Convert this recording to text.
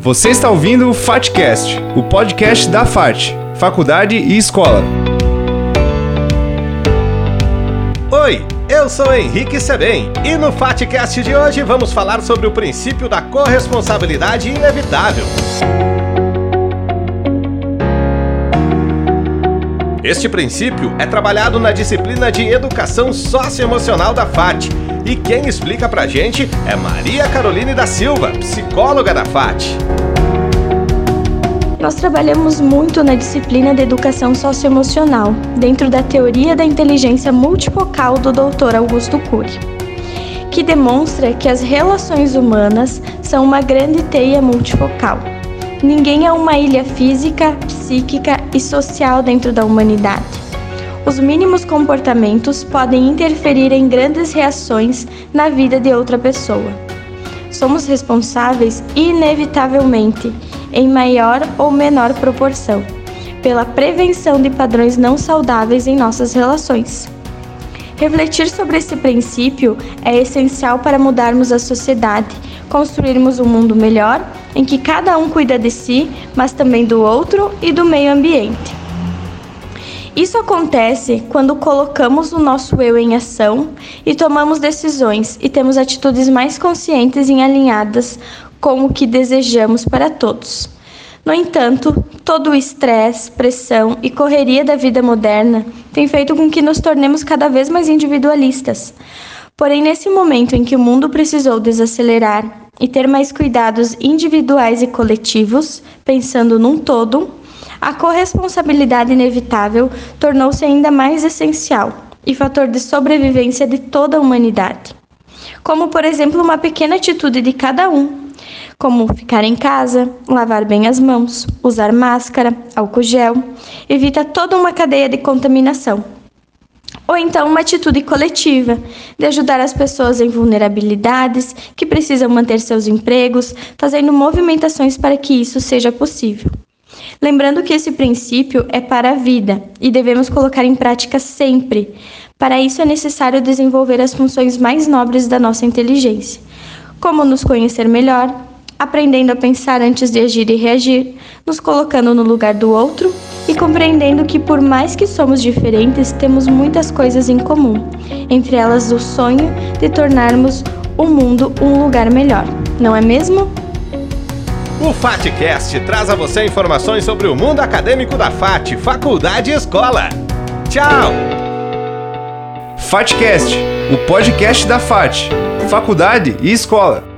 Você está ouvindo o FATCast, o podcast da FAT, Faculdade e Escola. Oi, eu sou Henrique Sebem e no FATCast de hoje vamos falar sobre o princípio da corresponsabilidade inevitável. Este princípio é trabalhado na disciplina de Educação Socioemocional da FAT e quem explica pra gente é Maria Caroline da Silva, psicóloga da FAT. Nós trabalhamos muito na disciplina de educação socioemocional, dentro da teoria da inteligência multifocal do Dr. Augusto Cury, que demonstra que as relações humanas são uma grande teia multifocal. Ninguém é uma ilha física, psíquica e social dentro da humanidade. Os mínimos comportamentos podem interferir em grandes reações na vida de outra pessoa. Somos responsáveis, inevitavelmente, em maior ou menor proporção, pela prevenção de padrões não saudáveis em nossas relações. Refletir sobre esse princípio é essencial para mudarmos a sociedade, construirmos um mundo melhor em que cada um cuida de si, mas também do outro e do meio ambiente. Isso acontece quando colocamos o nosso eu em ação e tomamos decisões e temos atitudes mais conscientes e alinhadas com o que desejamos para todos. No entanto, todo o estresse, pressão e correria da vida moderna tem feito com que nos tornemos cada vez mais individualistas. Porém, nesse momento em que o mundo precisou desacelerar e ter mais cuidados individuais e coletivos, pensando num todo, a corresponsabilidade inevitável tornou-se ainda mais essencial e fator de sobrevivência de toda a humanidade. Como, por exemplo, uma pequena atitude de cada um, como ficar em casa, lavar bem as mãos, usar máscara, álcool gel, evita toda uma cadeia de contaminação. Ou então uma atitude coletiva, de ajudar as pessoas em vulnerabilidades que precisam manter seus empregos, fazendo movimentações para que isso seja possível. Lembrando que esse princípio é para a vida e devemos colocar em prática sempre. Para isso é necessário desenvolver as funções mais nobres da nossa inteligência, como nos conhecer melhor, aprendendo a pensar antes de agir e reagir, nos colocando no lugar do outro e compreendendo que, por mais que somos diferentes, temos muitas coisas em comum, entre elas o sonho de tornarmos o mundo um lugar melhor, não é mesmo? O FATCast traz a você informações sobre o mundo acadêmico da FAT, faculdade e escola. Tchau! FATCast, o podcast da FAT, faculdade e escola.